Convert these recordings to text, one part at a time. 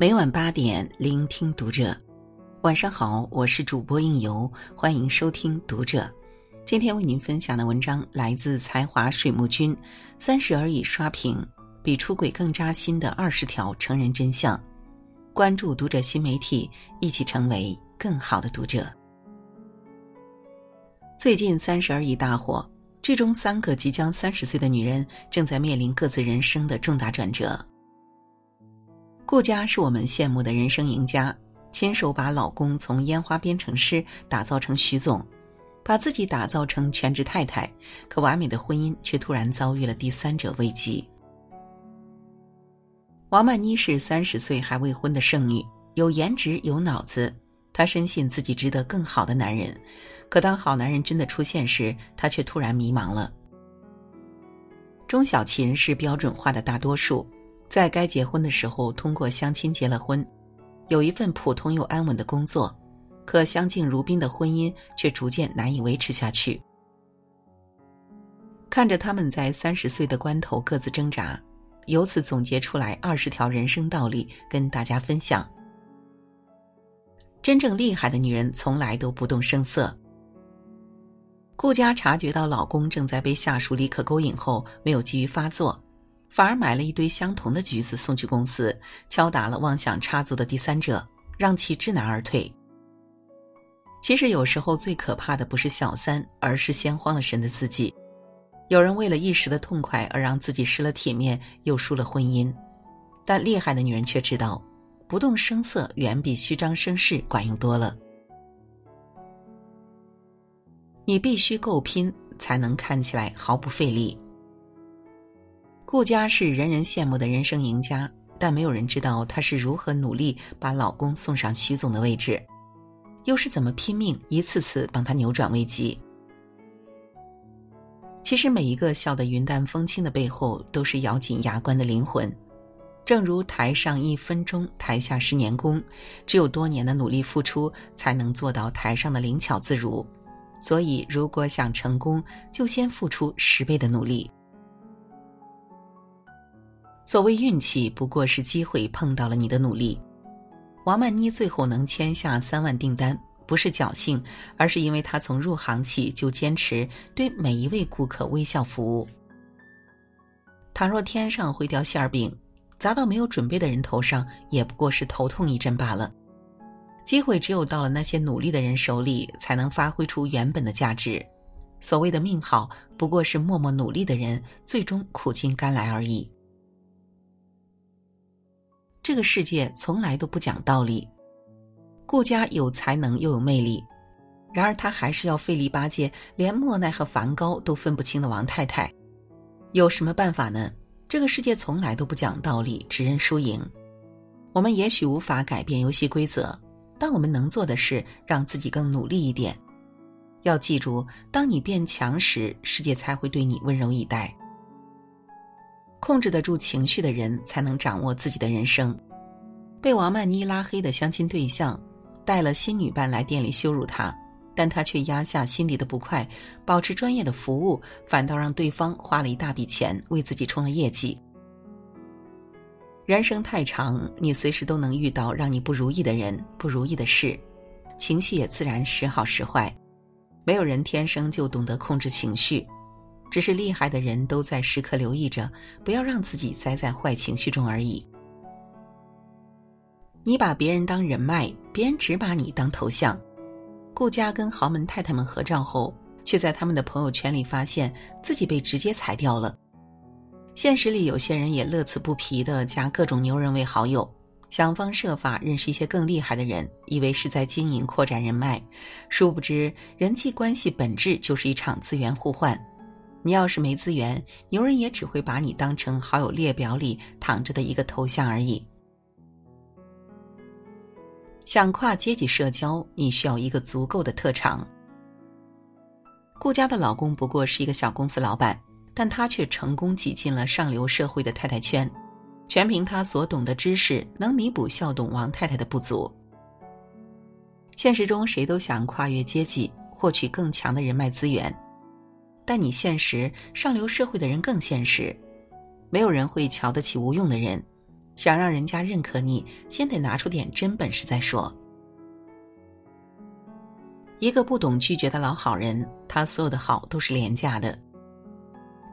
每晚八点，聆听读者。晚上好，我是主播应由，欢迎收听读者。今天为您分享的文章来自才华水木君，三十而已刷屏，比出轨更扎心的二十条成人真相。关注读者新媒体，一起成为更好的读者。最近三十而已大火，剧中三个即将三十岁的女人正在面临各自人生的重大转折。顾佳是我们羡慕的人生赢家，亲手把老公从烟花编程师打造成徐总，把自己打造成全职太太。可完美的婚姻却突然遭遇了第三者危机。王曼妮是三十岁还未婚的剩女，有颜值有脑子，她深信自己值得更好的男人。可当好男人真的出现时，她却突然迷茫了。钟小琴是标准化的大多数。在该结婚的时候，通过相亲结了婚，有一份普通又安稳的工作，可相敬如宾的婚姻却逐渐难以维持下去。看着他们在三十岁的关头各自挣扎，由此总结出来二十条人生道理，跟大家分享。真正厉害的女人从来都不动声色。顾佳察觉到老公正在被下属李可勾引后，没有急于发作。反而买了一堆相同的橘子送去公司，敲打了妄想插足的第三者，让其知难而退。其实有时候最可怕的不是小三，而是先慌了神的自己。有人为了一时的痛快而让自己失了体面，又输了婚姻。但厉害的女人却知道，不动声色远比虚张声势管用多了。你必须够拼，才能看起来毫不费力。顾佳是人人羡慕的人生赢家，但没有人知道她是如何努力把老公送上徐总的位置，又是怎么拼命一次次帮他扭转危机。其实每一个笑得云淡风轻的背后，都是咬紧牙关的灵魂。正如台上一分钟，台下十年功，只有多年的努力付出，才能做到台上的灵巧自如。所以，如果想成功，就先付出十倍的努力。所谓运气，不过是机会碰到了你的努力。王曼妮最后能签下三万订单，不是侥幸，而是因为她从入行起就坚持对每一位顾客微笑服务。倘若天上会掉馅儿饼，砸到没有准备的人头上，也不过是头痛一阵罢了。机会只有到了那些努力的人手里，才能发挥出原本的价值。所谓的命好，不过是默默努力的人最终苦尽甘来而已。这个世界从来都不讲道理。顾家有才能又有魅力，然而她还是要费力巴结连莫奈和梵高都分不清的王太太。有什么办法呢？这个世界从来都不讲道理，只认输赢。我们也许无法改变游戏规则，但我们能做的是让自己更努力一点。要记住，当你变强时，世界才会对你温柔以待。控制得住情绪的人，才能掌握自己的人生。被王曼妮拉黑的相亲对象，带了新女伴来店里羞辱她，但她却压下心里的不快，保持专业的服务，反倒让对方花了一大笔钱为自己冲了业绩。人生太长，你随时都能遇到让你不如意的人、不如意的事，情绪也自然时好时坏。没有人天生就懂得控制情绪。只是厉害的人都在时刻留意着，不要让自己栽在坏情绪中而已。你把别人当人脉，别人只把你当头像。顾家跟豪门太太们合照后，却在他们的朋友圈里发现自己被直接裁掉了。现实里，有些人也乐此不疲的加各种牛人为好友，想方设法认识一些更厉害的人，以为是在经营扩展人脉，殊不知人际关系本质就是一场资源互换。你要是没资源，牛人也只会把你当成好友列表里躺着的一个头像而已。想跨阶级社交，你需要一个足够的特长。顾家的老公不过是一个小公司老板，但他却成功挤进了上流社会的太太圈，全凭他所懂的知识，能弥补校董王太太的不足。现实中，谁都想跨越阶级，获取更强的人脉资源。但你现实，上流社会的人更现实，没有人会瞧得起无用的人，想让人家认可你，先得拿出点真本事再说。一个不懂拒绝的老好人，他所有的好都是廉价的。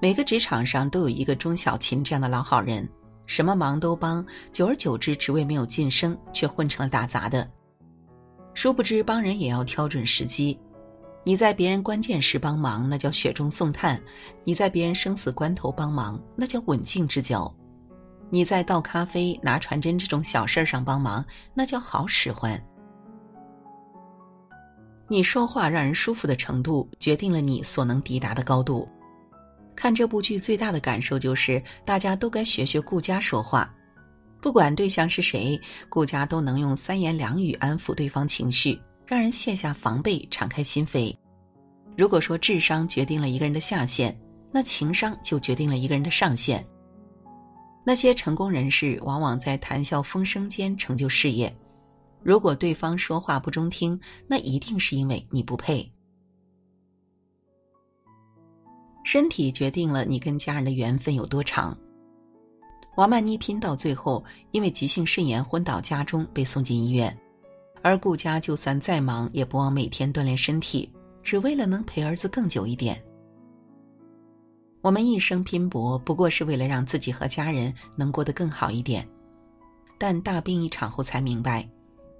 每个职场上都有一个钟小琴这样的老好人，什么忙都帮，久而久之职位没有晋升，却混成了打杂的。殊不知帮人也要挑准时机，你在别人关键时帮忙，那叫雪中送炭；你在别人生死关头帮忙，那叫刎颈之交；你在倒咖啡、拿传真这种小事儿上帮忙，那叫好使唤。你说话让人舒服的程度，决定了你所能抵达的高度。看这部剧最大的感受就是，大家都该学学顾家说话，不管对象是谁，顾家都能用三言两语安抚对方情绪，让人卸下防备，敞开心扉。如果说智商决定了一个人的下限，那情商就决定了一个人的上限。那些成功人士往往在谈笑风生间成就事业。如果对方说话不中听，那一定是因为你不配。身体决定了你跟家人的缘分有多长。王曼妮拼到最后，因为急性肾炎昏倒家中，被送进医院。而顾家就算再忙，也不忘每天锻炼身体，只为了能陪儿子更久一点。我们一生拼搏，不过是为了让自己和家人能过得更好一点。但大病一场后，才明白。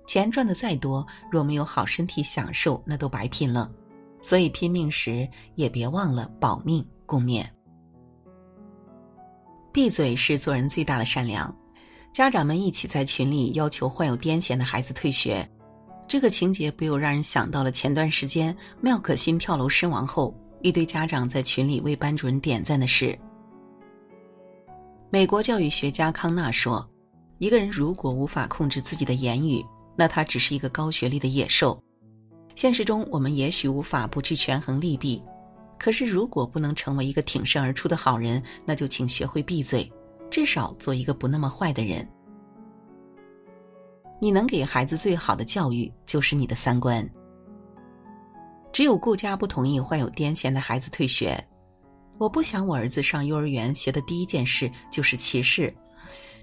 钱赚的再多，若没有好身体享受，那都白拼了。所以拼命时也别忘了保命共勉。闭嘴是做人最大的善良。家长们一起在群里要求患有癫痫的孩子退学，这个情节不由让人想到了前段时间妙可欣跳楼身亡后，一堆家长在群里为班主任点赞的事。美国教育学家康纳说：“一个人如果无法控制自己的言语。”那他只是一个高学历的野兽。现实中，我们也许无法不去权衡利弊，可是如果不能成为一个挺身而出的好人，那就请学会闭嘴，至少做一个不那么坏的人。你能给孩子最好的教育，就是你的三观。只有顾家不同意患有癫痫的孩子退学，我不想我儿子上幼儿园学的第一件事就是歧视。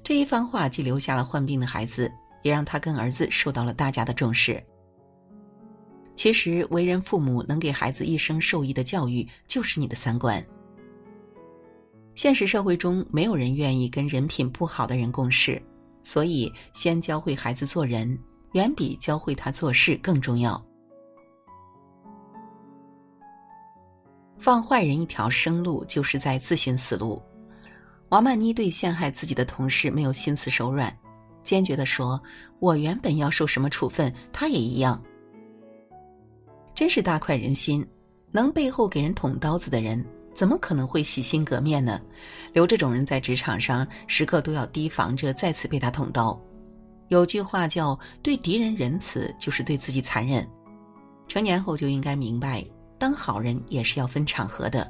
这一番话既留下了患病的孩子。也让他跟儿子受到了大家的重视。其实，为人父母能给孩子一生受益的教育，就是你的三观。现实社会中，没有人愿意跟人品不好的人共事，所以先教会孩子做人，远比教会他做事更重要。放坏人一条生路，就是在自寻死路。王曼妮对陷害自己的同事没有心慈手软。坚决地说：“我原本要受什么处分，他也一样。”真是大快人心！能背后给人捅刀子的人，怎么可能会洗心革面呢？留这种人在职场上，时刻都要提防着再次被他捅刀。有句话叫“对敌人仁慈，就是对自己残忍”。成年后就应该明白，当好人也是要分场合的。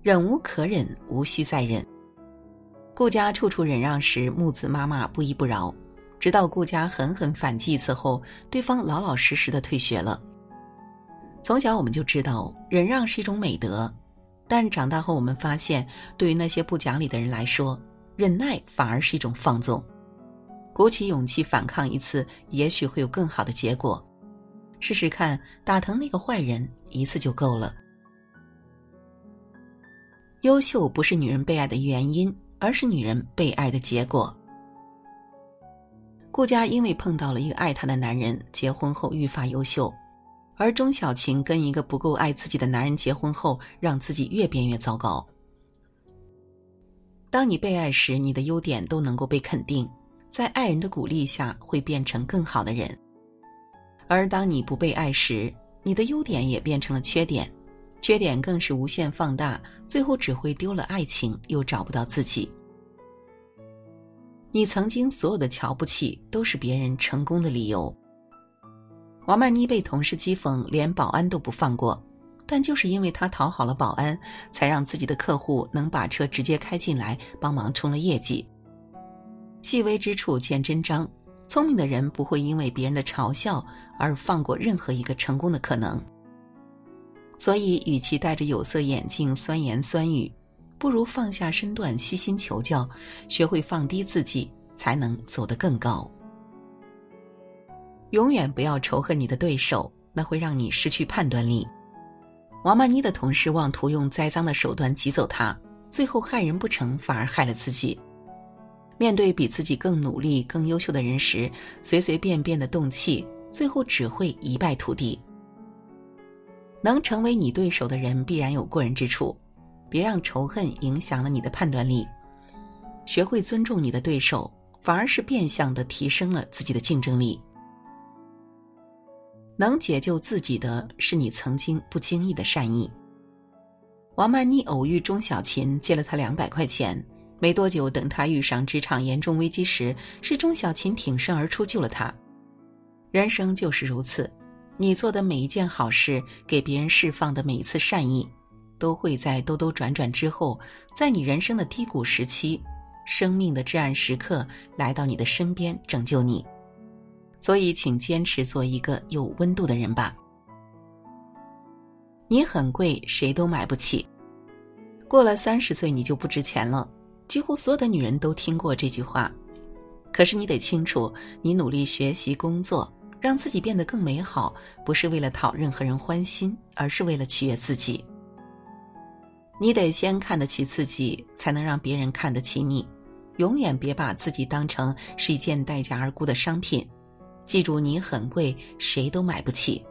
忍无可忍，无需再忍。顾家处处忍让时，木子妈妈不依不饶，直到顾家狠狠反击一次后，对方老老实实的退学了。从小我们就知道忍让是一种美德，但长大后我们发现，对于那些不讲理的人来说，忍耐反而是一种放纵。鼓起勇气反抗一次，也许会有更好的结果。试试看，打疼那个坏人一次就够了。优秀不是女人被爱的原因。而是女人被爱的结果。顾佳因为碰到了一个爱她的男人，结婚后愈发优秀；而钟小晴跟一个不够爱自己的男人结婚后，让自己越变越糟糕。当你被爱时，你的优点都能够被肯定，在爱人的鼓励下，会变成更好的人；而当你不被爱时，你的优点也变成了缺点。缺点更是无限放大，最后只会丢了爱情，又找不到自己。你曾经所有的瞧不起，都是别人成功的理由。王曼妮被同事讥讽，连保安都不放过，但就是因为她讨好了保安，才让自己的客户能把车直接开进来，帮忙冲了业绩。细微之处见真章，聪明的人不会因为别人的嘲笑而放过任何一个成功的可能。所以，与其戴着有色眼镜酸言酸语，不如放下身段，虚心求教，学会放低自己，才能走得更高。永远不要仇恨你的对手，那会让你失去判断力。王曼妮的同事妄图用栽赃的手段挤走他，最后害人不成，反而害了自己。面对比自己更努力、更优秀的人时，随随便便的动气，最后只会一败涂地。能成为你对手的人，必然有过人之处。别让仇恨影响了你的判断力，学会尊重你的对手，反而是变相的提升了自己的竞争力。能解救自己的是你曾经不经意的善意。王曼妮偶遇钟小琴，借了他两百块钱。没多久，等他遇上职场严重危机时，是钟小琴挺身而出救了他。人生就是如此，你做的每一件好事，给别人释放的每一次善意，都会在兜兜转转之后，在你人生的低谷时期、生命的至暗时刻，来到你的身边拯救你。所以，请坚持做一个有温度的人吧。你很贵，谁都买不起。过了三十岁，你就不值钱了。几乎所有的女人都听过这句话。可是，你得清楚，你努力学习、工作，让自己变得更美好，不是为了讨任何人欢心，而是为了取悦自己。你得先看得起自己，才能让别人看得起你。永远别把自己当成是一件待价而沽的商品。记住，你很贵，谁都买不起。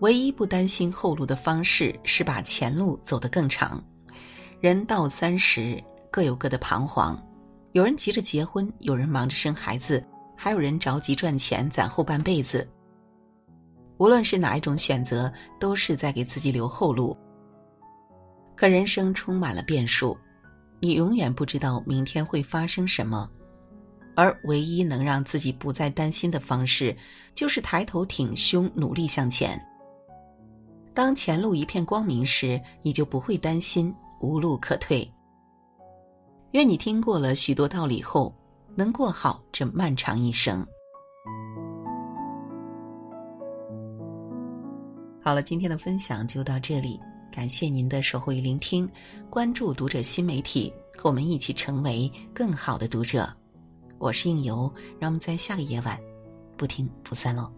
唯一不担心后路的方式是把前路走得更长。人到三十，各有各的彷徨。有人急着结婚，有人忙着生孩子，还有人着急赚钱攒后半辈子。无论是哪一种选择，都是在给自己留后路。可人生充满了变数，你永远不知道明天会发生什么。而唯一能让自己不再担心的方式，就是抬头挺胸，努力向前。当前路一片光明时，你就不会担心无路可退。愿你听过了许多道理后，能过好这漫长一生。好了，今天的分享就到这里，感谢您的守候与聆听，关注读者新媒体，和我们一起成为更好的读者。我是应由，让我们在下个夜晚不听不散喽。